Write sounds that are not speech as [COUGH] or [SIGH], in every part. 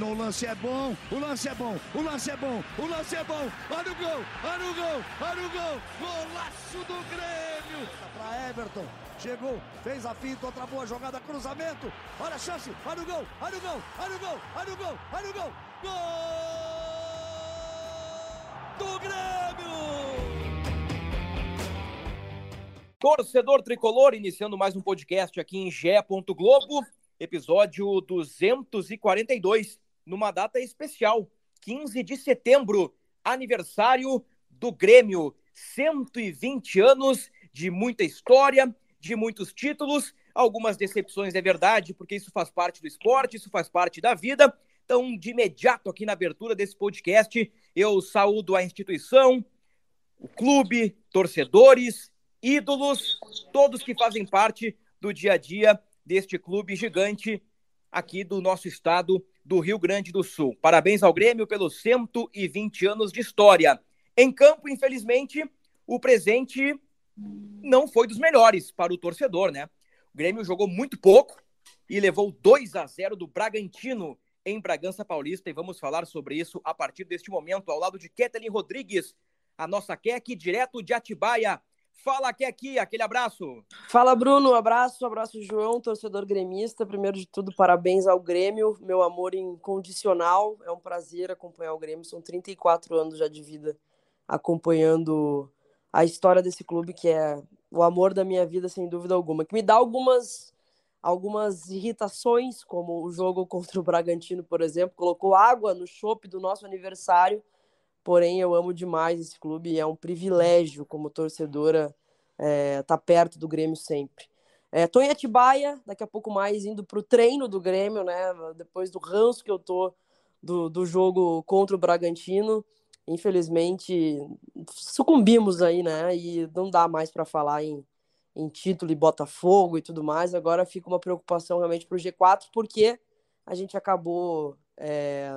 Dominou o lance, é bom, o lance é bom, o lance é bom, o lance é bom. Olha o gol, olha o gol, olha o gol. Golaço do Grêmio. Para Everton, chegou, fez a finta, outra boa jogada, cruzamento. Olha a chance, olha o gol, olha o gol, olha o gol, olha o gol, olha o gol. Gol do Grêmio! Torcedor tricolor, iniciando mais um podcast aqui em Gé. Globo, episódio 242, numa data especial, 15 de setembro, aniversário do Grêmio. 120 anos de muita história, de muitos títulos, algumas decepções, é verdade, porque isso faz parte do esporte, isso faz parte da vida. Então, de imediato, aqui na abertura desse podcast, eu saúdo a instituição, o clube, torcedores, ídolos, todos que fazem parte do dia a dia deste clube gigante aqui do nosso estado do Rio Grande do Sul. Parabéns ao Grêmio pelos 120 anos de história. Em campo, infelizmente, o presente não foi dos melhores para o torcedor, né? O Grêmio jogou muito pouco e levou 2 a 0 do Bragantino em Bragança Paulista e vamos falar sobre isso a partir deste momento ao lado de Ketelin Rodrigues, a nossa Kek direto de Atibaia. Fala que aqui, aquele abraço. Fala, Bruno. Abraço, abraço, João, torcedor gremista. Primeiro de tudo, parabéns ao Grêmio, meu amor incondicional. É um prazer acompanhar o Grêmio. São 34 anos já de vida acompanhando a história desse clube, que é o amor da minha vida, sem dúvida alguma. Que me dá algumas, algumas irritações, como o jogo [LAUGHS] contra o Bragantino, por exemplo. Colocou água no chope do nosso aniversário porém eu amo demais esse clube e é um privilégio como torcedora estar é, tá perto do Grêmio sempre. Estou é, em Atibaia, daqui a pouco mais indo para o treino do Grêmio, né? Depois do ranço que eu tô do, do jogo contra o Bragantino, infelizmente sucumbimos aí, né? E não dá mais para falar em, em título e Botafogo e tudo mais. Agora fica uma preocupação realmente para o G4, porque a gente acabou é,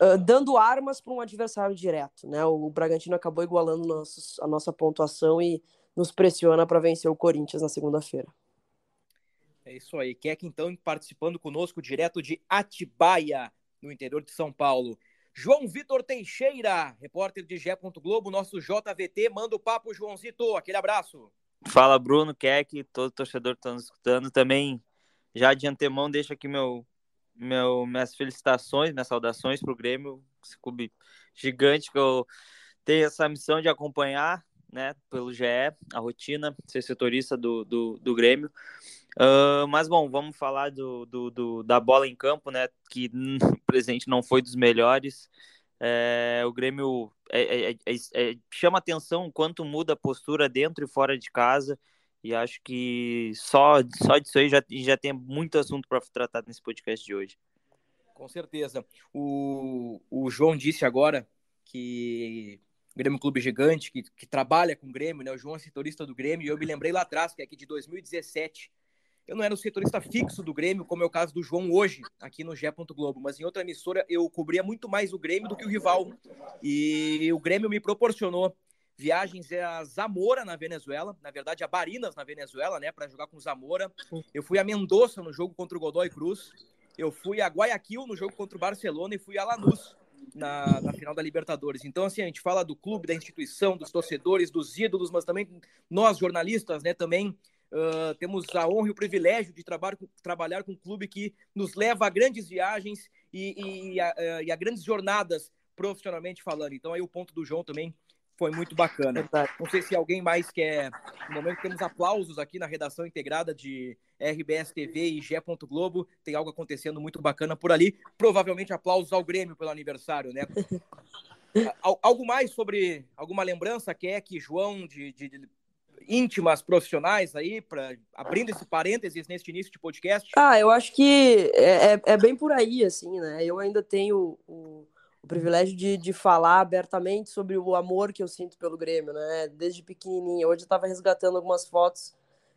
uh, dando armas para um adversário direto. Né? O Bragantino acabou igualando nossos, a nossa pontuação e nos pressiona para vencer o Corinthians na segunda-feira. É isso aí. Keck, então, participando conosco direto de Atibaia, no interior de São Paulo. João Vitor Teixeira, repórter de Gé. Globo, nosso JVT. Manda o papo, Joãozito. Aquele abraço. Fala, Bruno, Keck, todo torcedor que está nos escutando. Também, já de antemão, deixo aqui meu meu, minhas felicitações, minhas saudações para o Grêmio, esse clube gigante que eu tenho essa missão de acompanhar, né, pelo GE, a rotina, ser setorista do, do, do Grêmio. Uh, mas, bom, vamos falar do, do, do, da bola em campo, né, que no [LAUGHS] presente não foi dos melhores. É, o Grêmio é, é, é, é chama atenção quanto muda a postura dentro e fora de casa. E acho que só, só disso aí já, já tem muito assunto para tratar nesse podcast de hoje. Com certeza. O, o João disse agora que o Grêmio Clube Gigante, que, que trabalha com o Grêmio, né? O João é setorista do Grêmio, e eu me lembrei lá atrás, que é aqui de 2017. Eu não era o setorista fixo do Grêmio, como é o caso do João hoje, aqui no Gé. Globo, mas em outra emissora eu cobria muito mais o Grêmio do que o rival. E o Grêmio me proporcionou viagens a Zamora, na Venezuela, na verdade a Barinas, na Venezuela, né, para jogar com Zamora. Eu fui a Mendoza no jogo contra o Godoy Cruz. Eu fui a Guayaquil no jogo contra o Barcelona e fui a Lanús na, na, final da Libertadores. Então, assim, a gente fala do clube, da instituição, dos torcedores, dos ídolos, mas também nós, jornalistas, né, também uh, temos a honra e o privilégio de trabalhar, trabalhar com um clube que nos leva a grandes viagens e, e, a, e a grandes jornadas profissionalmente falando. Então, aí o ponto do João também foi muito bacana. Não sei se alguém mais quer. No momento temos aplausos aqui na redação integrada de RBS TV e Gé. Globo. Tem algo acontecendo muito bacana por ali. Provavelmente aplausos ao Grêmio pelo aniversário, né? [LAUGHS] algo mais sobre alguma lembrança, Keck, João, de, de, de íntimas profissionais aí, para abrindo esse parênteses neste início de podcast? Ah, eu acho que é, é, é, bem por aí, assim, né? Eu ainda tenho o, o privilégio de, de falar abertamente sobre o amor que eu sinto pelo Grêmio, né? Desde pequenininha. Hoje eu estava resgatando algumas fotos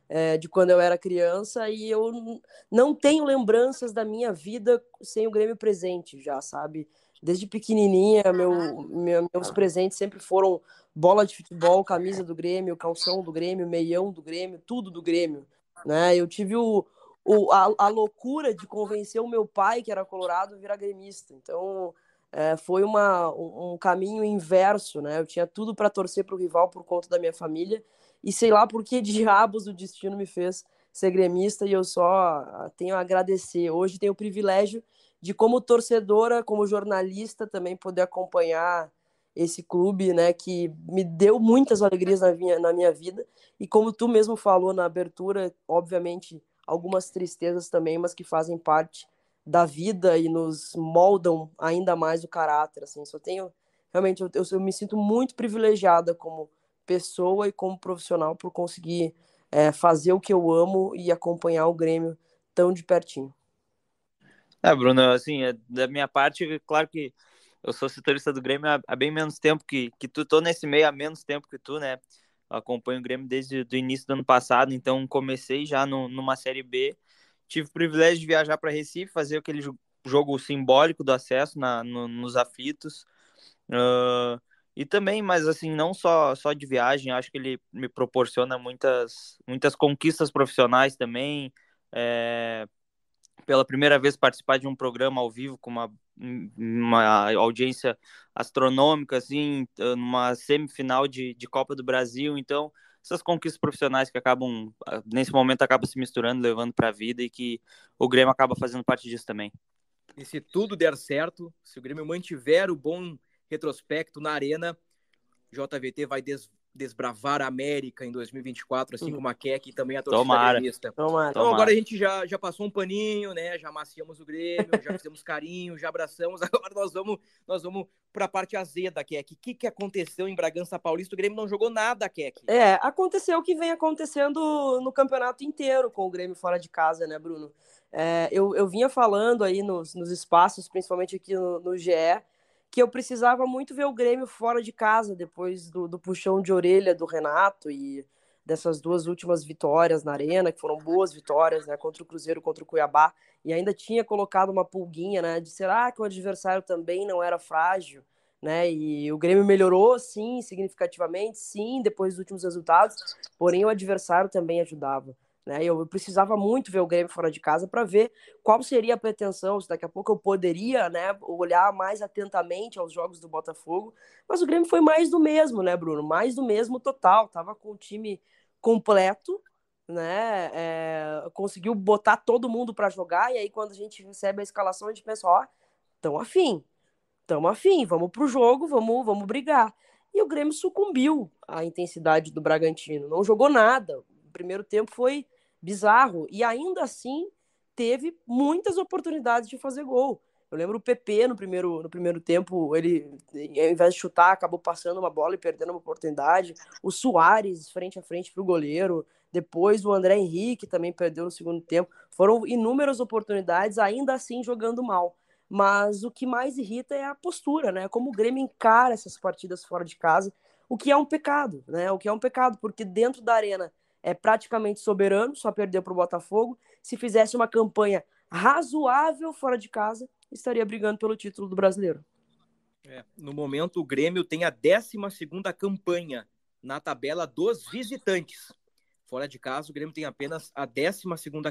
é, de quando eu era criança e eu não tenho lembranças da minha vida sem o Grêmio presente já, sabe? Desde pequenininha, meu, meu, meus presentes sempre foram bola de futebol, camisa do Grêmio, calção do Grêmio, meião do Grêmio, tudo do Grêmio, né? Eu tive o, o, a, a loucura de convencer o meu pai, que era colorado, a virar gremista. Então, é, foi uma, um, caminho inverso, né? Eu tinha tudo para torcer para o rival por conta da minha família e sei lá por que [LAUGHS] diabos o destino me fez ser gremista e eu só tenho a agradecer. Hoje tenho o privilégio de, como torcedora, como jornalista, também poder acompanhar esse clube, né, que me deu muitas alegrias na minha, na minha vida e como tu mesmo falou na abertura, obviamente algumas tristezas também, mas que fazem parte da vida e nos moldam ainda mais o caráter, assim, só tenho realmente eu, eu, me sinto muito privilegiada como pessoa e como profissional por conseguir é, fazer o que eu amo e acompanhar o Grêmio tão de pertinho. É, Bruno, assim, é, da minha parte, claro que eu sou setorista do Grêmio há, há, bem menos tempo que, que tu, tô nesse meio há menos tempo que tu, né? Eu acompanho o Grêmio desde o início do ano passado, então comecei já no, numa Série B. Tive o privilégio de viajar para Recife, fazer aquele jogo simbólico do acesso na, no, nos aflitos. Uh, e também, mas assim, não só, só de viagem, acho que ele me proporciona muitas, muitas conquistas profissionais também. É, pela primeira vez participar de um programa ao vivo com uma, uma audiência astronômica, assim, numa semifinal de, de Copa do Brasil. Então, essas conquistas profissionais que acabam, nesse momento, acabam se misturando, levando para a vida e que o Grêmio acaba fazendo parte disso também. E se tudo der certo, se o Grêmio mantiver o bom retrospecto na Arena. JVT vai des desbravar a América em 2024, assim uhum. como a Keck e também a torcida Tomara. Tomara. Então Tomara. agora a gente já, já passou um paninho, né? Já maciamos o Grêmio, já [LAUGHS] fizemos carinho, já abraçamos. [LAUGHS] Agora nós vamos nós vamos para a parte azeda, Keck. O que, que aconteceu em Bragança Paulista? O Grêmio não jogou nada, Keck. É, aconteceu o que vem acontecendo no campeonato inteiro com o Grêmio fora de casa, né, Bruno? É, eu, eu vinha falando aí nos, nos espaços, principalmente aqui no, no GE, que eu precisava muito ver o Grêmio fora de casa depois do, do puxão de orelha do Renato e dessas duas últimas vitórias na arena, que foram boas vitórias, né, contra o Cruzeiro, contra o Cuiabá, e ainda tinha colocado uma pulguinha, né, de será que o adversário também não era frágil, né, e o Grêmio melhorou, sim, significativamente, sim, depois dos últimos resultados, porém o adversário também ajudava. Né? Eu precisava muito ver o Grêmio fora de casa para ver qual seria a pretensão, se daqui a pouco eu poderia né, olhar mais atentamente aos jogos do Botafogo. Mas o Grêmio foi mais do mesmo, né, Bruno? Mais do mesmo total. Tava com o time completo, né? É, conseguiu botar todo mundo para jogar. E aí, quando a gente recebe a escalação, a gente pensa: ó, tão afim, tão afim, vamos pro jogo, vamos, vamos brigar. E o Grêmio sucumbiu à intensidade do Bragantino, não jogou nada. O primeiro tempo foi bizarro. E ainda assim teve muitas oportunidades de fazer gol. Eu lembro o PP no primeiro, no primeiro tempo, ele, ao invés de chutar, acabou passando uma bola e perdendo uma oportunidade. O Soares, frente a frente para o goleiro. Depois o André Henrique também perdeu no segundo tempo. Foram inúmeras oportunidades, ainda assim jogando mal. Mas o que mais irrita é a postura, né? Como o Grêmio encara essas partidas fora de casa, o que é um pecado, né? O que é um pecado, porque dentro da arena é praticamente soberano, só perdeu para o Botafogo. Se fizesse uma campanha razoável fora de casa, estaria brigando pelo título do brasileiro. É, no momento, o Grêmio tem a 12 campanha na tabela dos visitantes. Fora de casa, o Grêmio tem apenas a 12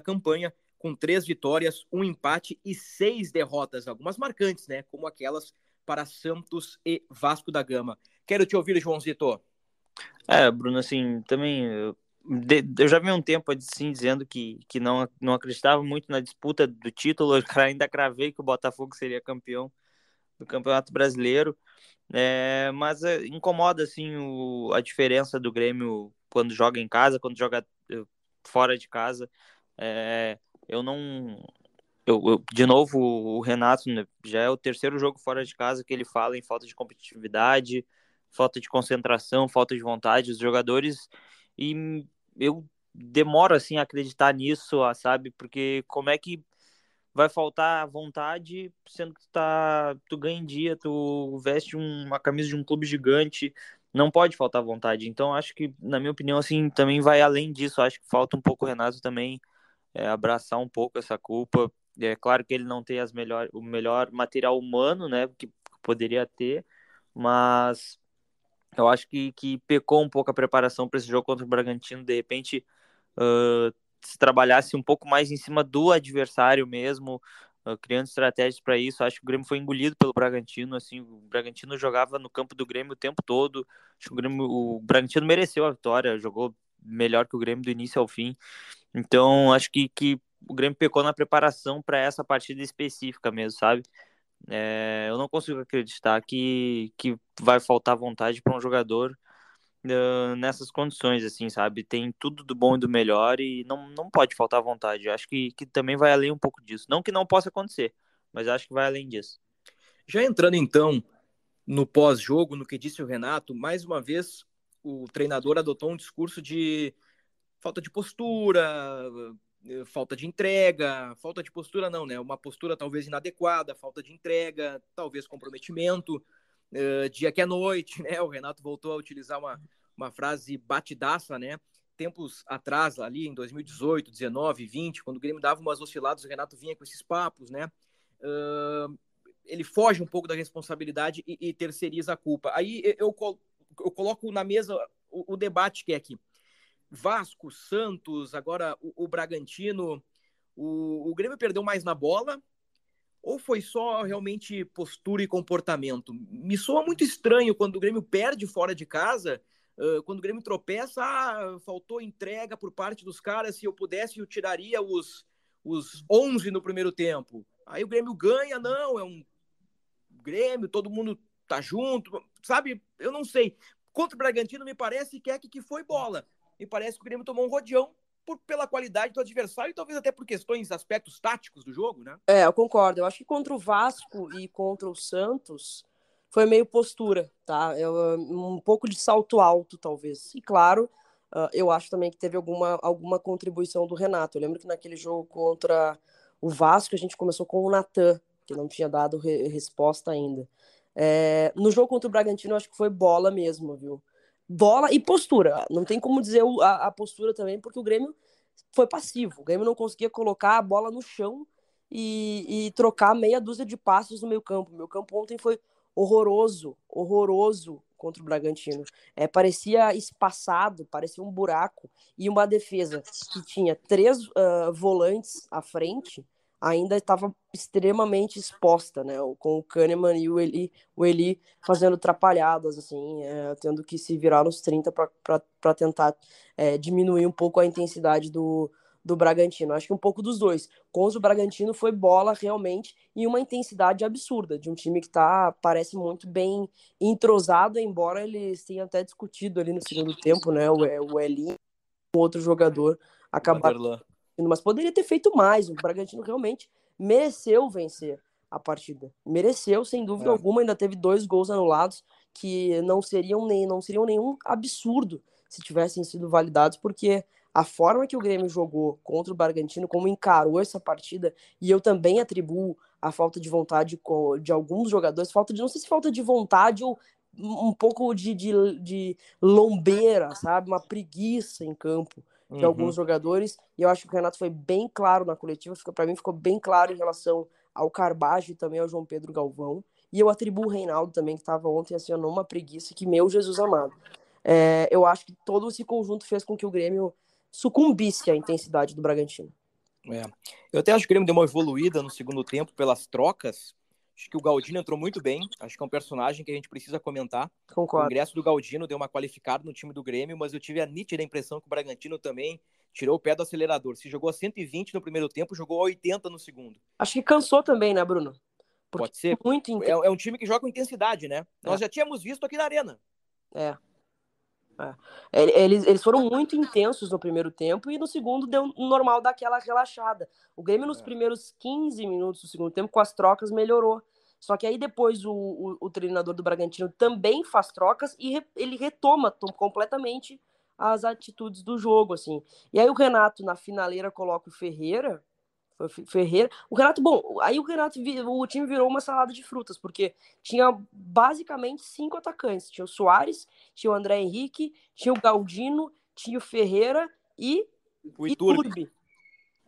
campanha, com três vitórias, um empate e seis derrotas, algumas marcantes, né? Como aquelas para Santos e Vasco da Gama. Quero te ouvir, João Zito. É, Bruno, assim, também eu já vi um tempo assim dizendo que, que não, não acreditava muito na disputa do título. [LAUGHS] Eu ainda cravei que o Botafogo seria campeão do Campeonato Brasileiro. É, mas é, incomoda assim o, a diferença do Grêmio quando joga em casa, quando joga eh, fora de casa. É, eu não. Eu, eu, de novo, o Renato né, já é o terceiro jogo fora de casa que ele fala em falta de competitividade, falta de concentração, falta de vontade. Os jogadores e eu demoro assim a acreditar nisso, sabe? Porque como é que vai faltar vontade, sendo que tu, tá, tu ganha em dia, tu veste uma camisa de um clube gigante, não pode faltar vontade. Então, acho que, na minha opinião, assim, também vai além disso. Acho que falta um pouco o Renato também é, abraçar um pouco essa culpa. É claro que ele não tem as melhor, o melhor material humano, né, que poderia ter, mas eu acho que, que pecou um pouco a preparação para esse jogo contra o Bragantino. De repente, uh, se trabalhasse um pouco mais em cima do adversário mesmo, uh, criando estratégias para isso. Acho que o Grêmio foi engolido pelo Bragantino. Assim, o Bragantino jogava no campo do Grêmio o tempo todo. Acho que o, Grêmio, o Bragantino mereceu a vitória, jogou melhor que o Grêmio do início ao fim. Então, acho que, que o Grêmio pecou na preparação para essa partida específica mesmo, sabe? É, eu não consigo acreditar que, que vai faltar vontade para um jogador uh, nessas condições, assim, sabe? Tem tudo do bom e do melhor e não, não pode faltar vontade. Eu acho que, que também vai além um pouco disso. Não que não possa acontecer, mas acho que vai além disso. Já entrando então no pós-jogo, no que disse o Renato, mais uma vez o treinador adotou um discurso de falta de postura, falta de entrega, falta de postura não, né? Uma postura talvez inadequada, falta de entrega, talvez comprometimento, uh, dia que é noite, [LAUGHS] né? O Renato voltou a utilizar uma, uma frase batidaça, né? Tempos atrás, ali em 2018, 19, 20, quando o Grêmio dava umas osciladas, o Renato vinha com esses papos, né? Uh, ele foge um pouco da responsabilidade e, e, terceiriza a culpa. Aí eu, eu coloco na mesa o, o debate que é aqui Vasco, Santos, agora o, o Bragantino, o, o Grêmio perdeu mais na bola ou foi só realmente postura e comportamento? Me soa muito estranho quando o Grêmio perde fora de casa, quando o Grêmio tropeça, ah, faltou entrega por parte dos caras, se eu pudesse eu tiraria os, os 11 no primeiro tempo. Aí o Grêmio ganha, não, é um Grêmio, todo mundo tá junto, sabe? Eu não sei. Contra o Bragantino me parece que é que foi bola me parece que o Grêmio tomou um rodeão por, pela qualidade do adversário e talvez até por questões, aspectos táticos do jogo, né? É, eu concordo. Eu acho que contra o Vasco e contra o Santos foi meio postura, tá? Eu, um pouco de salto alto, talvez. E claro, uh, eu acho também que teve alguma, alguma contribuição do Renato. Eu lembro que naquele jogo contra o Vasco a gente começou com o Natan, que não tinha dado re resposta ainda. É, no jogo contra o Bragantino, acho que foi bola mesmo, viu? Bola e postura. Não tem como dizer a, a, postura também, porque o Grêmio foi passivo. O Grêmio não conseguia colocar a bola no chão e, e trocar meia dúzia de passos no meio campo. O meu campo ontem foi horroroso, horroroso contra o Bragantino. É, parecia espaçado, parecia um buraco. E uma defesa que tinha três uh, volantes à frente ainda estava extremamente exposta, né? Com o Kahneman e o Eli, o Eli fazendo atrapalhadas, assim, é, tendo que se virar nos 30 para tentar é, diminuir um pouco a intensidade do, do Bragantino. Acho que um pouco dos dois. Contra o Bragantino foi bola realmente e uma intensidade absurda de um time que tá, parece muito bem entrosado, embora eles tenham até discutido ali no segundo tempo, né? O, o Eli, um outro jogador, acabaram mas poderia ter feito mais. O Bragantino realmente mereceu vencer a partida. Mereceu, sem dúvida é. alguma, ainda teve dois gols anulados que não seriam nem não seriam nenhum absurdo se tivessem sido validados, porque a forma que o Grêmio jogou contra o Bragantino, como encarou essa partida, e eu também atribuo a falta de vontade de alguns jogadores, falta de não sei se falta de vontade ou um pouco de, de, de lombeira, sabe, uma preguiça em campo de uhum. alguns jogadores. E eu acho que o Renato foi bem claro na coletiva, para mim ficou bem claro em relação ao Carbajo e também ao João Pedro Galvão. E eu atribuo o Reinaldo também, que estava ontem acionou uma preguiça que, meu Jesus amado. É, eu acho que todo esse conjunto fez com que o Grêmio sucumbisse à intensidade do Bragantino. É. Eu até acho que o Grêmio deu uma evoluída no segundo tempo pelas trocas, Acho que o Galdino entrou muito bem. Acho que é um personagem que a gente precisa comentar. Concordo. O ingresso do Galdino deu uma qualificada no time do Grêmio, mas eu tive a nítida impressão que o Bragantino também tirou o pé do acelerador. Se jogou a 120 no primeiro tempo, jogou a 80 no segundo. Acho que cansou também, né, Bruno? Porque Pode ser. Muito é, é, um time que joga com intensidade, né? É. Nós já tínhamos visto aqui na Arena. É. é. Eles, eles foram muito intensos no primeiro tempo e no segundo deu normal daquela relaxada. O Grêmio nos é. primeiros 15 minutos do segundo tempo, com as trocas, melhorou. Só que aí depois o, o, o treinador do Bragantino também faz trocas e re, ele retoma completamente as atitudes do jogo, assim. E aí o Renato, na finaleira, coloca o Ferreira, Ferreira. O Renato, bom, aí o Renato, o time virou uma salada de frutas, porque tinha basicamente cinco atacantes. Tinha o Soares, tinha o André Henrique, tinha o Galdino, tinha o Ferreira e o Iturbe.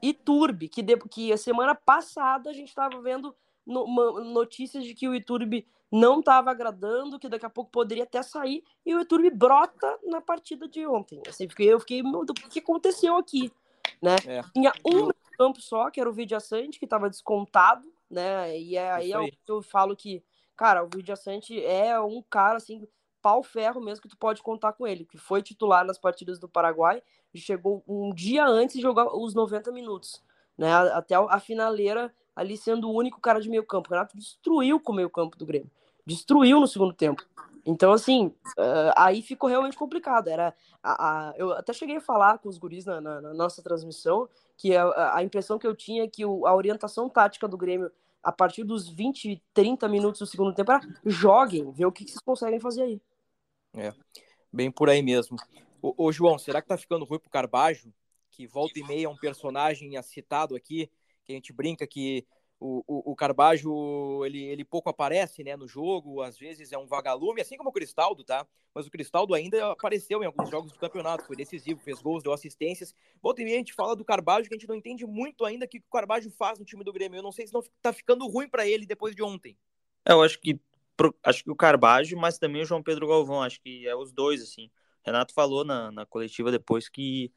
Iturbe, que, de, que a semana passada a gente estava vendo no, notícias de que o Iturbe não estava agradando, que daqui a pouco poderia até sair, e o Iturbe brota na partida de ontem. Assim, eu fiquei, meu, o que aconteceu aqui? Né? É. Tinha um campo só, que era o Vidiaçante, que estava descontado, né? E é, aí, aí eu falo que, cara, o Vidiaçante é um cara, assim, pau ferro mesmo que tu pode contar com ele, que foi titular nas partidas do Paraguai e chegou um dia antes de jogar os 90 minutos, né? Até a finaleira ali sendo o único cara de meio campo. O Renato destruiu com o meio campo do Grêmio. Destruiu no segundo tempo. Então, assim, uh, aí ficou realmente complicado. Era a, a, eu até cheguei a falar com os guris na, na, na nossa transmissão que a, a, impressão que eu tinha é que o, a orientação tática do Grêmio a partir dos 20, 30 minutos do segundo tempo era joguem, ver o que, que vocês conseguem fazer aí. É, bem por aí mesmo. Ô, ô, João, será que tá ficando ruim pro Carbajo? Que volta e meia é um personagem citado aqui, que a gente brinca que o, o, o Carbajo, ele, ele pouco aparece né, no jogo, às vezes é um vagalume, assim como o Cristaldo, tá? Mas o Cristaldo ainda apareceu em alguns jogos do campeonato, foi decisivo, fez gols, deu assistências. Volta e meia a gente fala do Carbajo, que a gente não entende muito ainda o que o Carbajo faz no time do Grêmio. Eu não sei se não tá ficando ruim para ele depois de ontem. É, eu acho que acho que o Carbajo, mas também o João Pedro Galvão, acho que é os dois, assim. Renato falou na, na coletiva depois que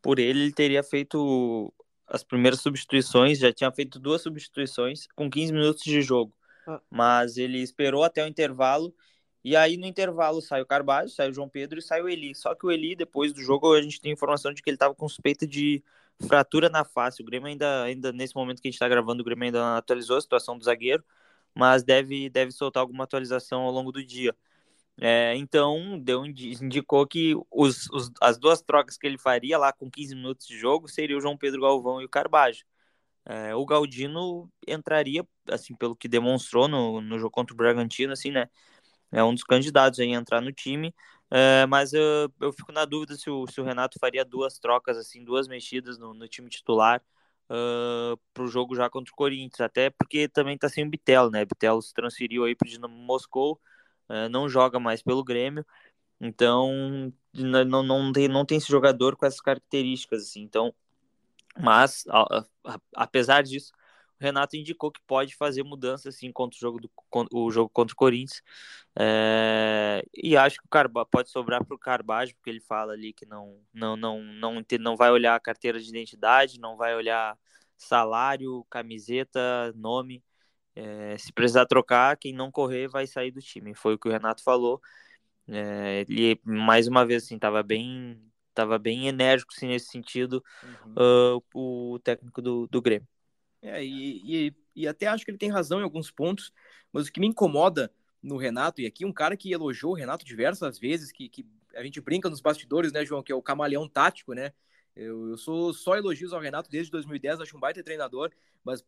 por ele ele teria feito as primeiras substituições, já tinha feito duas substituições com 15 minutos de jogo. Ah. Mas ele esperou até o intervalo e aí no intervalo saiu o Carvalho, saiu o João Pedro e saiu o Eli. Só que o Eli, depois do jogo, a gente tem informação de que ele estava com suspeita de fratura na face. O Grêmio ainda, ainda nesse momento que a gente está gravando, o Grêmio ainda atualizou a situação do zagueiro, mas deve, deve soltar alguma atualização ao longo do dia. É, então, deu, indicou que os, os, as duas trocas que ele faria lá com 15 minutos de jogo seria o João Pedro Galvão e o Carbajo. É, o Galdino entraria, assim, pelo que demonstrou no, no jogo contra o Bragantino, assim, né? É um dos candidatos a entrar no time, é, mas eu, eu fico na dúvida se o, se o Renato faria duas trocas, assim, duas mexidas no, no time titular uh, para o jogo já contra o Corinthians, até porque também tá sem o Bitelo, né? Bitelo se transferiu aí para o Dinamo Moscou, é, não joga mais pelo Grêmio, então não, não, tem, não tem esse jogador com essas características, assim, então, mas a, a, apesar disso, o Renato indicou que pode fazer mudanças assim contra o jogo, do, o jogo contra o Corinthians. É, e acho que o Carba, pode sobrar para o Carbajo, porque ele fala ali que não, não, não, não, não vai olhar a carteira de identidade, não vai olhar salário, camiseta, nome. É, se precisar trocar, quem não correr vai sair do time. Foi o que o Renato falou. É, ele, mais uma vez, assim, estava bem, tava bem enérgico assim, nesse sentido, uhum. uh, o técnico do, do Grêmio. É, e, e, e, até acho que ele tem razão em alguns pontos, mas o que me incomoda no Renato, e aqui um cara que elogiou o Renato diversas vezes, que, que a gente brinca nos bastidores, né, João, que é o camaleão tático, né? Eu, eu sou só elogios ao Renato desde 2010, acho um baita treinador, mas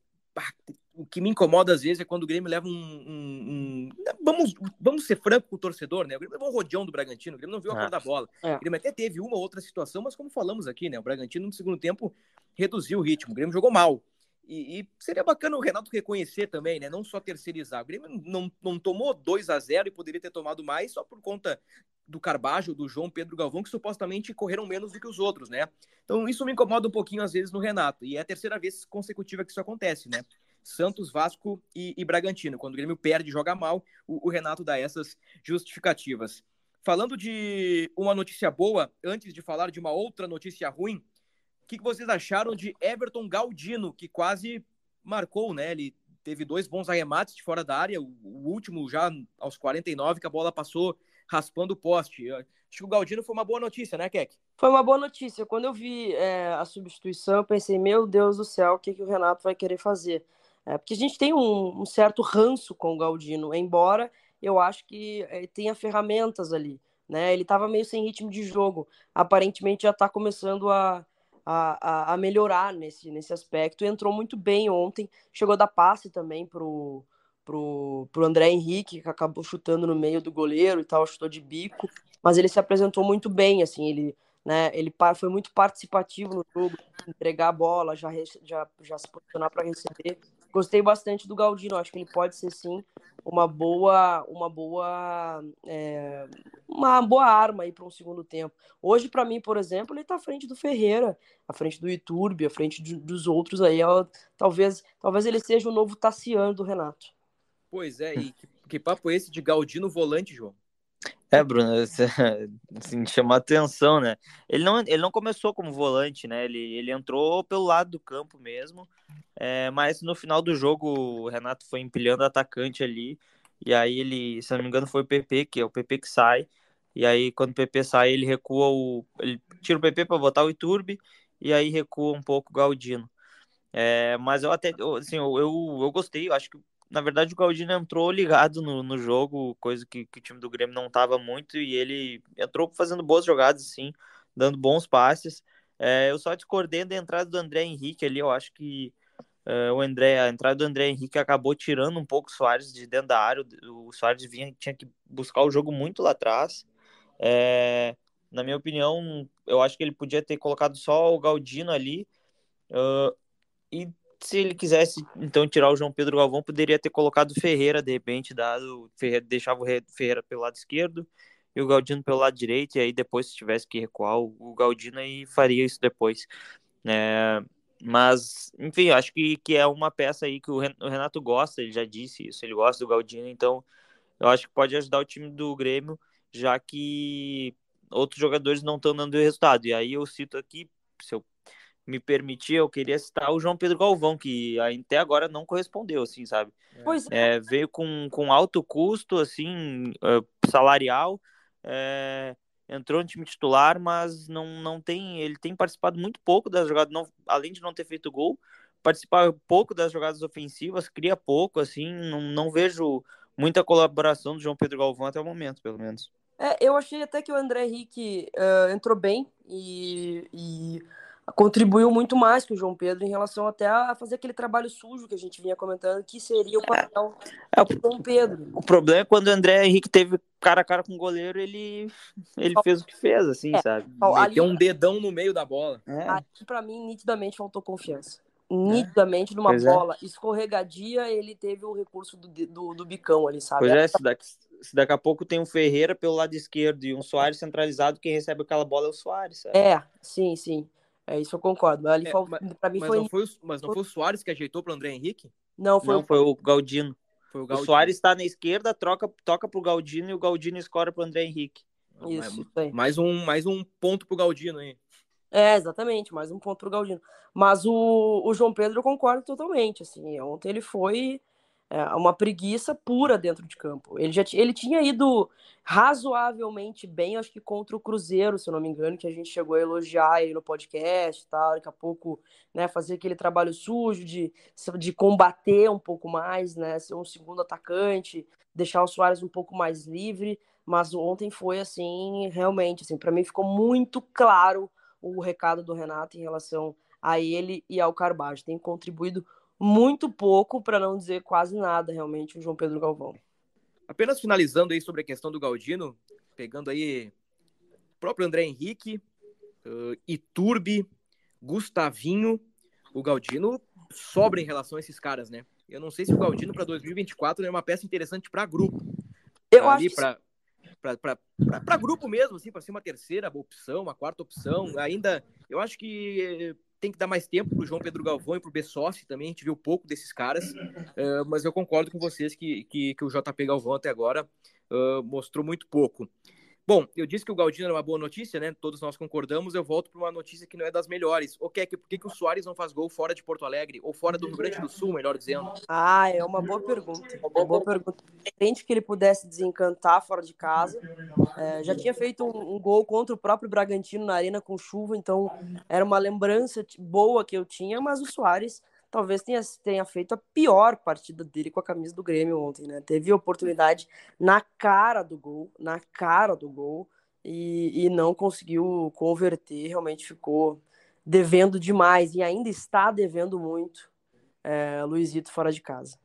o que me incomoda às vezes é quando o Grêmio leva um. um, um vamos, vamos ser franco com o torcedor, né? O Grêmio levou um rodeão do Bragantino, o Grêmio não viu a cor da bola. É. O Grêmio até teve uma outra situação, mas como falamos aqui, né? O Bragantino no segundo tempo reduziu o ritmo, o Grêmio jogou mal. E, e, seria bacana o Renato reconhecer também, né? Não só terceirizar. O Grêmio não, não tomou 2 a 0 e poderia ter tomado mais só por conta do Carbajo, do João Pedro Galvão, que supostamente correram menos do que os outros, né? Então isso me incomoda um pouquinho às vezes no Renato. E é a terceira vez consecutiva que isso acontece, né? Santos, Vasco e, e Bragantino. Quando o Grêmio perde joga mal, o, o Renato dá essas justificativas. Falando de uma notícia boa, antes de falar de uma outra notícia ruim, o que, que vocês acharam de Everton Galdino, que quase marcou, né? Ele teve dois bons arremates de fora da área, o, o último já aos 49, que a bola passou raspando o poste. Acho que o Galdino foi uma boa notícia, né, Keck? Foi uma boa notícia. Quando eu vi é, a substituição, eu pensei, meu Deus do céu, o que, que o Renato vai querer fazer? É, porque a gente tem um, um, certo ranço com o Galdino, embora eu acho que é, tenha ferramentas ali. Né? Ele estava meio sem ritmo de jogo. Aparentemente já está começando a, a, a, melhorar nesse, nesse aspecto. Entrou muito bem ontem, chegou a dar passe também pro, pro, pro André Henrique, que acabou chutando no meio do goleiro e tal, chutou de bico, mas ele se apresentou muito bem, assim, ele né? Ele foi muito participativo no jogo, entregar a bola, já, já, já se posicionar para receber. Gostei bastante do Galdino, acho que ele pode ser sim uma boa, uma boa, é, uma boa arma aí para um segundo tempo. Hoje, para mim, por exemplo, ele está à frente do Ferreira, à frente do Iturbe, à frente de, dos outros aí. talvez, talvez ele seja o novo Tassiano do Renato. Pois é, e que, que papo é esse de Galdino volante, João? É, Bruno, assim, chamar atenção, né? Ele não, ele não começou como volante, né? Ele, ele entrou pelo lado do campo mesmo, é, mas no final do jogo o Renato foi empilhando atacante ali, e aí ele, se não me engano, foi o PP, que é o PP que sai, e aí quando o PP sai, ele recua o. Ele tira o PP para botar o Iturbe, e aí recua um pouco o Galdino. É, mas eu até, assim, eu, eu, eu gostei, eu acho que na verdade, o Galdino entrou ligado no, no jogo, coisa que, que, o time do Grêmio não estava muito, e ele entrou fazendo boas jogadas, sim, dando bons passes. É, eu só discordei da entrada do André Henrique ali, eu acho que é, o André, a entrada do André Henrique acabou tirando um pouco o Soares de dentro da área. O Soares vinha, tinha que buscar o jogo muito lá atrás. É, na minha opinião, eu acho que ele podia ter colocado só o Galdino ali. Uh, e se ele quisesse então tirar o João Pedro Galvão, poderia ter colocado o Ferreira, de repente, dado Ferreira, deixava o Ferreira pelo lado esquerdo e o Galdino pelo lado direito, e aí depois, se tivesse que recuar, o Galdino aí faria isso depois. É, mas, enfim, acho que, que é uma peça aí que o Renato gosta, ele já disse isso, ele gosta do Galdino, então eu acho que pode ajudar o time do Grêmio, já que outros jogadores não estão dando resultado. E aí eu cito aqui, se eu me permitir, eu queria citar o João Pedro Galvão, que até agora não correspondeu, assim, sabe? Pois é. é veio com, com alto custo, assim, uh, salarial, é, entrou no time titular, mas não, não tem, ele tem participado muito pouco das jogadas, não, além de não ter feito gol, participar pouco das jogadas ofensivas, cria pouco, assim, não, não vejo muita colaboração do João Pedro Galvão até o momento, pelo menos. É, eu achei até que o André Henrique uh, entrou bem e, e contribuiu muito mais que o João Pedro em relação até a fazer aquele trabalho sujo que a gente vinha comentando, que seria o é. papel é, é, do João Pedro. O problema é quando o André Henrique teve cara a cara com o goleiro, ele, ele fez o que fez, assim, é, sabe? Meteu um dedão no meio da bola. É. Aqui, pra mim, nitidamente faltou confiança. Nitidamente, numa pois é. bola escorregadia, ele teve o recurso do, do, do bicão ali, sabe? Pois é, se daqui, se daqui a pouco tem um Ferreira pelo lado esquerdo e um Soares centralizado, quem recebe aquela bola é o Soares, sabe? É, sim, sim. É isso eu concordo. Ali é, foi, mas, pra mim mas foi... Não foi o, mas não foi o Soares que ajeitou para o André Henrique? Não, foi, não, o... foi o Galdino. Foi o, Galdino. o Soares está na esquerda, troca, toca pro Galdino e o Galdino escora pro André Henrique. Isso, isso aí. Mais um, mais um ponto pro Galdino aí. É, exatamente, mais um ponto pro Galdino. Mas o, o João Pedro eu concordo totalmente, assim, ontem ele foi é, uma preguiça pura dentro de campo. Ele já ele tinha ido razoavelmente bem, acho que contra o Cruzeiro, se eu não me engano, que a gente chegou a elogiar aí no podcast, tal, daqui a pouco, né, fazer aquele trabalho sujo de, de combater um pouco mais, né, ser um segundo atacante, deixar o Soares um pouco mais livre, mas ontem foi assim, realmente, assim, para mim ficou muito claro o recado do Renato em relação a ele e ao Carbajo. Tem contribuído muito pouco, para não dizer quase nada, realmente, o João Pedro Galvão. Apenas finalizando aí sobre a questão do Galdino, pegando aí o próprio André Henrique, uh, Iturbe, Gustavinho, o Galdino sobra em relação a esses caras, né? Eu não sei se o Galdino para 2024 é uma peça interessante para grupo. Eu ali acho pra, para grupo mesmo, assim, para ser uma terceira opção, uma quarta opção. Ainda, eu acho que tem que dar mais tempo para o João Pedro Galvão e para o Bessossi também. A gente viu pouco desses caras, uh, mas eu concordo com vocês que, que, que o JP Galvão até agora uh, mostrou muito pouco. Bom, eu disse que o Galdino era uma boa notícia, né? Todos nós concordamos. Eu volto para uma notícia que não é das melhores. O que é que por que, que o Soares não faz gol fora de Porto Alegre ou fora do Rio Grande do Sul, melhor dizendo? Ah, é uma boa pergunta. Uma boa pergunta. Entende que ele pudesse desencantar fora de casa. É, já tinha feito um, um, gol contra o próprio Bragantino na arena com chuva, então era uma lembrança boa que eu tinha. Mas o Soares talvez tenha, tenha feito a pior partida dele com a camisa do Grêmio ontem, né? Teve oportunidade na cara do gol, na cara do gol, e, e não conseguiu converter, realmente ficou devendo demais e ainda está devendo muito é, Luizito fora de casa.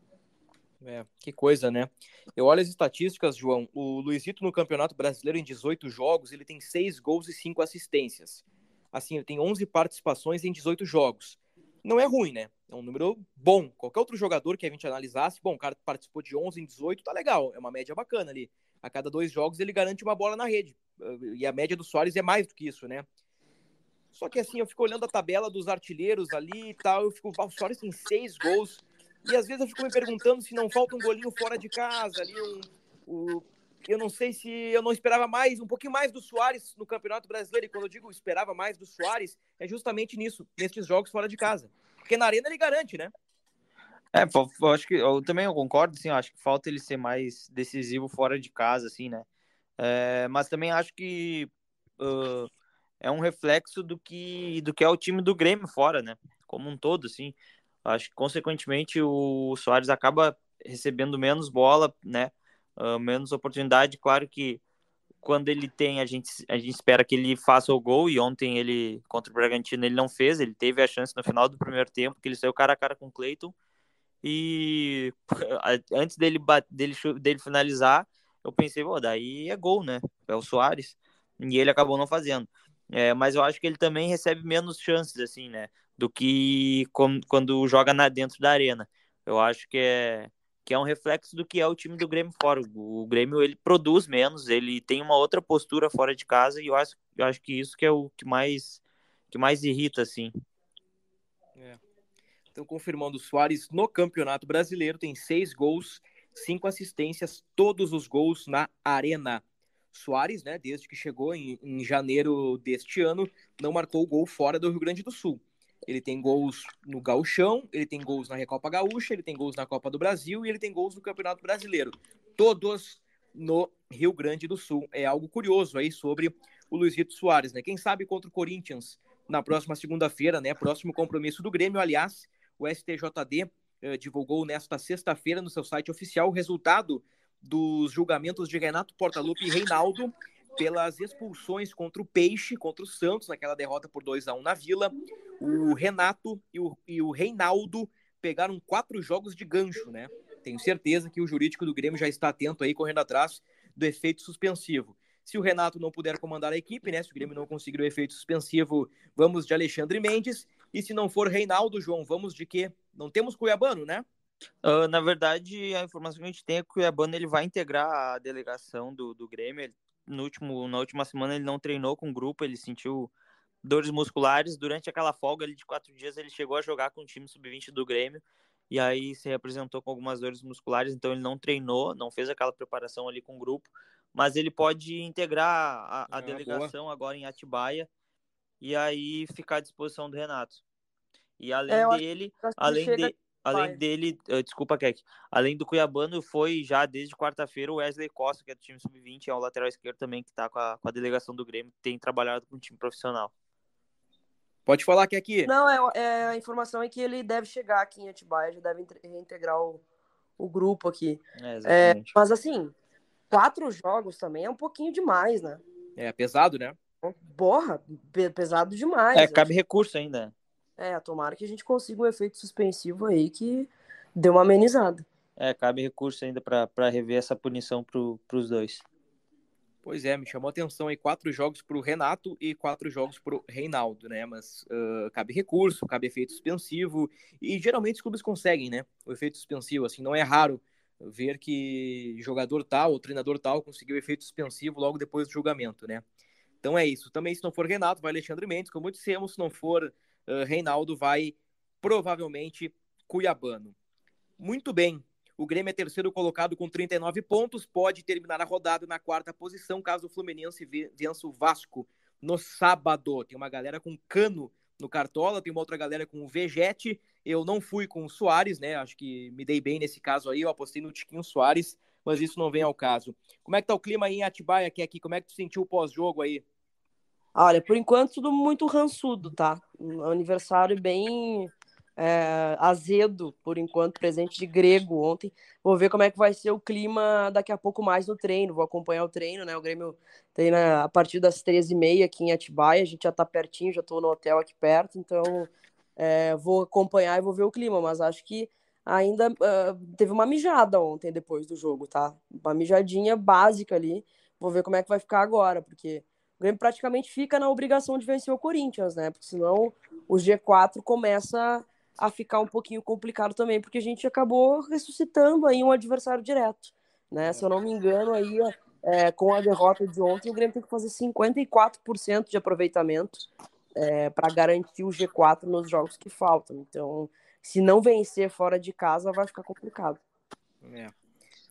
É, que coisa, né? Eu olho as estatísticas, João. O Luizito no Campeonato Brasileiro em 18 jogos, ele tem 6 gols e 5 assistências. Assim, ele tem 11 participações em 18 jogos. Não é ruim, né? É um número bom. Qualquer outro jogador que a gente analisasse, bom, o cara participou de 11 em 18, tá legal. É uma média bacana ali. A cada dois jogos ele garante uma bola na rede. E a média do Soares é mais do que isso, né? Só que assim, eu fico olhando a tabela dos artilheiros ali e tal, eu fico, o Soares tem seis gols, e às vezes eu fico me perguntando se não falta um golinho fora de casa ali, um, eu não sei se eu não esperava mais, um pouquinho mais do Soares no Campeonato Brasileiro, e quando eu digo esperava mais do Soares, é justamente nisso, nesses jogos fora de casa. Porque na arena ele garante, né? É, eu acho que eu também eu concordo, eu acho que falta ele ser mais decisivo fora de casa, assim, né? É, mas também acho que uh, é um reflexo do que do que é o time do Grêmio fora, né? Como um todo, assim. Acho que consequentemente o Soares acaba recebendo menos bola, né? Uh, menos oportunidade. Claro que quando ele tem, a gente, a gente espera que ele faça o gol. E ontem ele contra o Bragantino ele não fez. Ele teve a chance no final do primeiro tempo que ele saiu cara a cara com o Cleiton. E [LAUGHS] antes dele, dele, dele finalizar, eu pensei, pô, daí é gol, né? É o Soares. E ele acabou não fazendo. É, mas eu acho que ele também recebe menos chances, assim, né? Do que quando joga na, dentro da arena. Eu acho que é, que é um reflexo do que é o time do Grêmio fora. O, Grêmio, ele produz menos, ele tem uma outra postura fora de casa e eu acho, eu acho que isso que é o que mais, que mais irrita, assim. É. Então, confirmando, o Soares no Campeonato Brasileiro tem seis gols, cinco assistências, todos os gols na arena. Soares, né, desde que chegou em, em janeiro deste ano, não marcou gol fora do Rio Grande do Sul. Ele tem gols no Gauchão, ele tem gols na Recopa Gaúcha, ele tem gols na Copa do Brasil e ele tem gols no Campeonato Brasileiro. Todos no Rio Grande do Sul. É algo curioso aí sobre o Luizito Soares, né? Quem sabe contra o Corinthians na próxima segunda-feira, né? Próximo compromisso do Grêmio. Aliás, o STJD eh, divulgou nesta sexta-feira no seu site oficial o resultado dos julgamentos de Renato Portaluppi e Reinaldo pelas expulsões contra o Peixe, contra o Santos, naquela derrota por 2 a 1 na Vila. O Renato e o, e o Reinaldo pegaram quatro jogos de gancho, né? Tenho certeza que o jurídico do Grêmio já está atento aí, correndo atrás do efeito suspensivo. Se o Renato não puder comandar a equipe, né? Se o Grêmio não conseguir o efeito suspensivo, vamos de Alexandre Mendes. E se não for Reinaldo, João, vamos de quê? Não temos Cuiabano, né? Uh, na verdade, a informação que a gente tem é que o Cuiabano ele vai integrar a delegação do, do Grêmio. Ele, no último, na última semana ele não treinou com o grupo, ele sentiu dores musculares. Durante aquela folga ali de quatro dias, ele chegou a jogar com o time sub-20 do Grêmio. E aí se representou com algumas dores musculares, então ele não treinou, não fez aquela preparação ali com o grupo. Mas ele pode integrar a, a ah, delegação boa. agora em Atibaia e aí ficar à disposição do Renato. E além é, dele, além de Além dele, uh, desculpa, Keck, além do Cuiabano, foi já desde quarta-feira o Wesley Costa, que é do time sub-20, é o lateral esquerdo também, que está com a, com a delegação do Grêmio, que tem trabalhado com o time profissional. Pode falar que aqui. Não, é, é, a informação é que ele deve chegar aqui em Atibaia, já deve reintegrar o, o grupo aqui. É, é, mas assim, quatro jogos também é um pouquinho demais, né? É pesado, né? Porra, pesado demais. É, cabe recurso ainda. É, tomara que a gente consiga um efeito suspensivo aí que dê uma amenizada. É, cabe recurso ainda para rever essa punição para os dois. Pois é, me chamou a atenção aí quatro jogos para o Renato e quatro jogos para o Reinaldo, né? Mas uh, cabe recurso, cabe efeito suspensivo e geralmente os clubes conseguem, né? O efeito suspensivo, assim, não é raro ver que jogador tal ou treinador tal conseguiu efeito suspensivo logo depois do julgamento, né? Então é isso. Também se não for Renato, vai Alexandre Mendes, como dissemos, se não for uh, Reinaldo vai provavelmente Cuiabano. Muito bem. O Grêmio é terceiro colocado com 39 pontos, pode terminar a rodada na quarta posição caso o Fluminense vença o Vasco no sábado. Tem uma galera com cano no Cartola, tem uma outra galera com o Vegete. Eu não fui com o Soares, né? Acho que me dei bem nesse caso aí. Eu apostei no Tiquinho Soares, mas isso não vem ao caso. Como é que tá o clima aí em Atibaia, que é aqui? Como é que tu sentiu o pós-jogo aí? Olha, por enquanto tudo muito rançudo, tá? Um aniversário bem é, azedo, por enquanto, presente de grego ontem. Vou ver como é que vai ser o clima daqui a pouco mais no treino. Vou acompanhar o treino, né? O Grêmio treina a partir das 13h30 aqui em Atibaia. A gente já tá pertinho, já tô no hotel aqui perto, então é, vou acompanhar e vou ver o clima. Mas acho que ainda uh, teve uma mijada ontem depois do jogo, tá? Uma mijadinha básica ali. Vou ver como é que vai ficar agora, porque o Grêmio praticamente fica na obrigação de vencer o Corinthians, né? Porque senão o G4 começa a ficar um pouquinho complicado também, porque a gente acabou ressuscitando aí um adversário direto, né? Se eu não me engano, aí é, com a derrota de ontem, o Grêmio tem que fazer 54% de aproveitamento é, para garantir o G4 nos jogos que faltam. Então, se não vencer fora de casa, vai ficar complicado. É.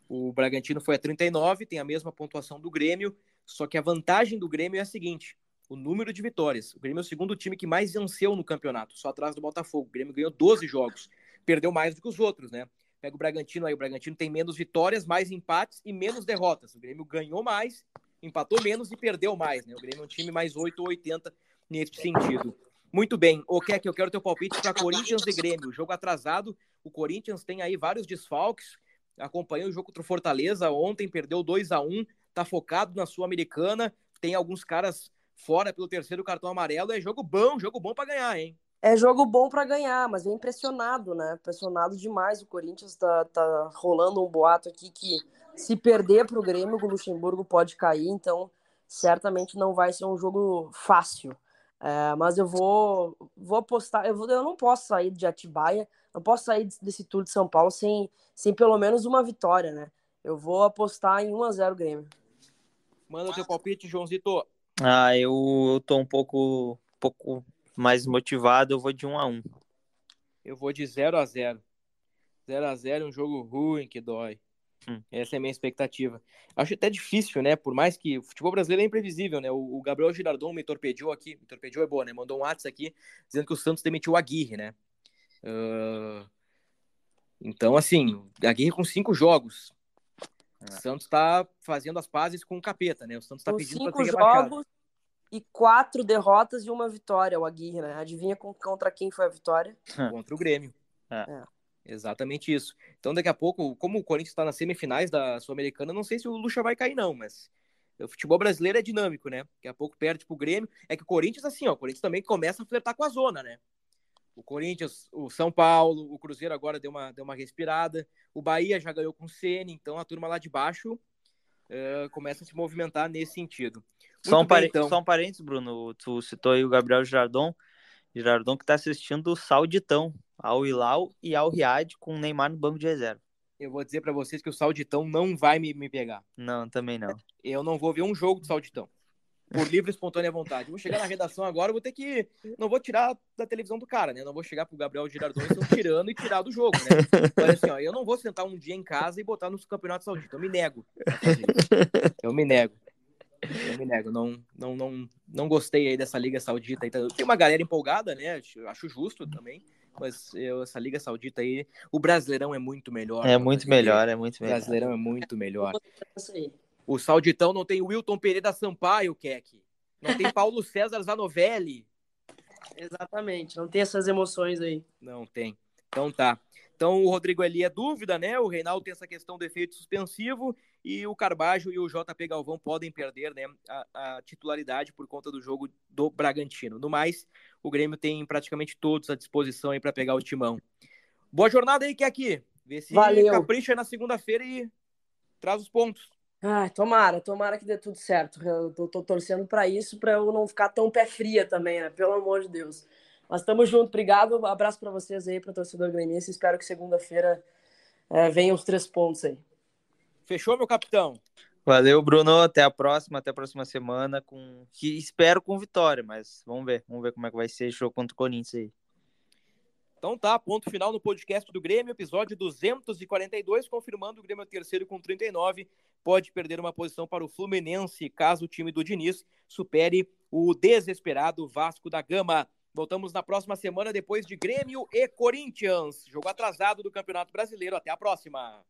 O Bragantino foi a 39, tem a mesma pontuação do Grêmio, só que a vantagem do Grêmio é a seguinte: o número de vitórias. O Grêmio é o segundo time que mais venceu no campeonato, só atrás do Botafogo. O Grêmio ganhou 12 jogos, perdeu mais do que os outros, né? Pega o Bragantino aí, o Bragantino tem menos vitórias, mais empates e menos derrotas. O Grêmio ganhou mais, empatou menos e perdeu mais, né? O Grêmio é um time mais 8 ou 80 nesse sentido. Muito bem. O que é que eu quero teu palpite para Corinthians e Grêmio? Jogo atrasado. O Corinthians tem aí vários desfalques. Acompanhou o jogo contra o Fortaleza ontem, perdeu 2 a 1 tá focado na Sul-Americana. Tem alguns caras fora pelo terceiro cartão amarelo. É jogo bom, jogo bom para ganhar, hein? É jogo bom para ganhar, mas vem impressionado, né? Impressionado demais. O Corinthians tá, tá rolando um boato aqui que se perder para o Grêmio, o Luxemburgo pode cair, então certamente não vai ser um jogo fácil. É, mas eu vou, vou apostar. Eu, vou, eu não posso sair de Atibaia, não posso sair desse tour de São Paulo sem, sem pelo menos uma vitória, né? Eu vou apostar em 1x0 Grêmio. Manda o teu palpite, Joãozito. Ah, eu, eu tô um pouco, um pouco mais motivado, eu vou de 1 a 1 Eu vou de 0 a 0 0 a 0 um jogo ruim que dói. Hum. Essa é a minha expectativa. Acho até difícil, né? Por mais que o futebol brasileiro é imprevisível, né? O, Gabriel Girardon me torpediou aqui. Me torpediou é boa, né? Mandou um WhatsApp aqui dizendo que o Santos demitiu o Aguirre, né? Uh... Então, assim, Aguirre com cinco jogos. O é. Santos tá fazendo as pazes com o capeta, né? O Santos tá com pedindo cinco pra ser jogos, e quatro derrotas e uma vitória, o Aguirre, né? Adivinha contra quem foi a vitória? [LAUGHS] Contra o Grêmio. É. é. Exatamente isso. Então, daqui a pouco, como o Corinthians está nas semifinais da Sul-Americana, não sei se o Lucha vai cair, não, mas o futebol brasileiro é dinâmico, né? Daqui a pouco perde pro Grêmio. É que o Corinthians, assim, ó, o Corinthians também começa a flertar com a zona, né? O Corinthians, o São Paulo, o Cruzeiro agora deu uma, deu uma respirada. O Bahia já ganhou com o Ceni, então a turma lá de baixo uh, começa a se movimentar nesse sentido. Só um, bem, então. só um parênteses, Bruno. Tu citou aí o Gabriel Girardon. Girardon que está assistindo o Sauditão, ao Hilal e ao Riad com o Neymar no banco de reserva. Eu vou dizer para vocês que o Sauditão não vai me, me pegar. Não, também não. Eu não vou ver um jogo do Sauditão. Por livre e espontânea vontade. Vou chegar na redação agora, vou ter que. Não vou tirar da televisão do cara, né? Não vou chegar pro Gabriel Girardon e tirando e tirar do jogo, né? Mas assim, ó, eu não vou sentar um dia em casa e botar no campeonato saudita. Eu me nego. Eu me nego. Eu me nego, não, não, não, não gostei aí dessa Liga Saudita. Aí. Tem uma galera empolgada, né? Acho justo também. Mas eu, essa Liga Saudita aí, o Brasileirão é muito melhor. É muito melhor, é muito melhor. O Brasileirão é muito melhor. O Sauditão não tem Wilton Pereira Sampaio, Keck. Não tem [LAUGHS] Paulo César Zanovelli. Exatamente, não tem essas emoções aí. Não tem. Então tá. Então o Rodrigo ali é dúvida, né? O Reinaldo tem essa questão do efeito suspensivo e o Carbajo e o JP Galvão podem perder né, a, a, titularidade por conta do jogo do Bragantino. No mais, o Grêmio tem praticamente todos à disposição aí para pegar o timão. Boa jornada aí, que é aqui. Vê se Valeu. capricha na segunda-feira e traz os pontos. Ah, tomara, tomara que dê tudo certo. Eu tô, tô torcendo para isso, para eu não ficar tão pé fria também, né? Pelo amor de Deus. Mas estamos juntos, obrigado. Um abraço para vocês aí, para o torcedor gremista. Espero que segunda-feira é, venham os três pontos aí. Fechou, meu capitão? Valeu, Bruno. Até a próxima, até a próxima semana. Com... Que espero com vitória, mas vamos ver. Vamos ver como é que vai ser o jogo contra o Corinthians aí. Então tá, ponto final no podcast do Grêmio, episódio 242, confirmando o Grêmio terceiro com 39, pode perder uma posição para o Fluminense, caso o time do Diniz supere o desesperado Vasco da Gama. Voltamos na próxima semana depois de Grêmio e Corinthians. Jogo atrasado do Campeonato Brasileiro. Até a próxima.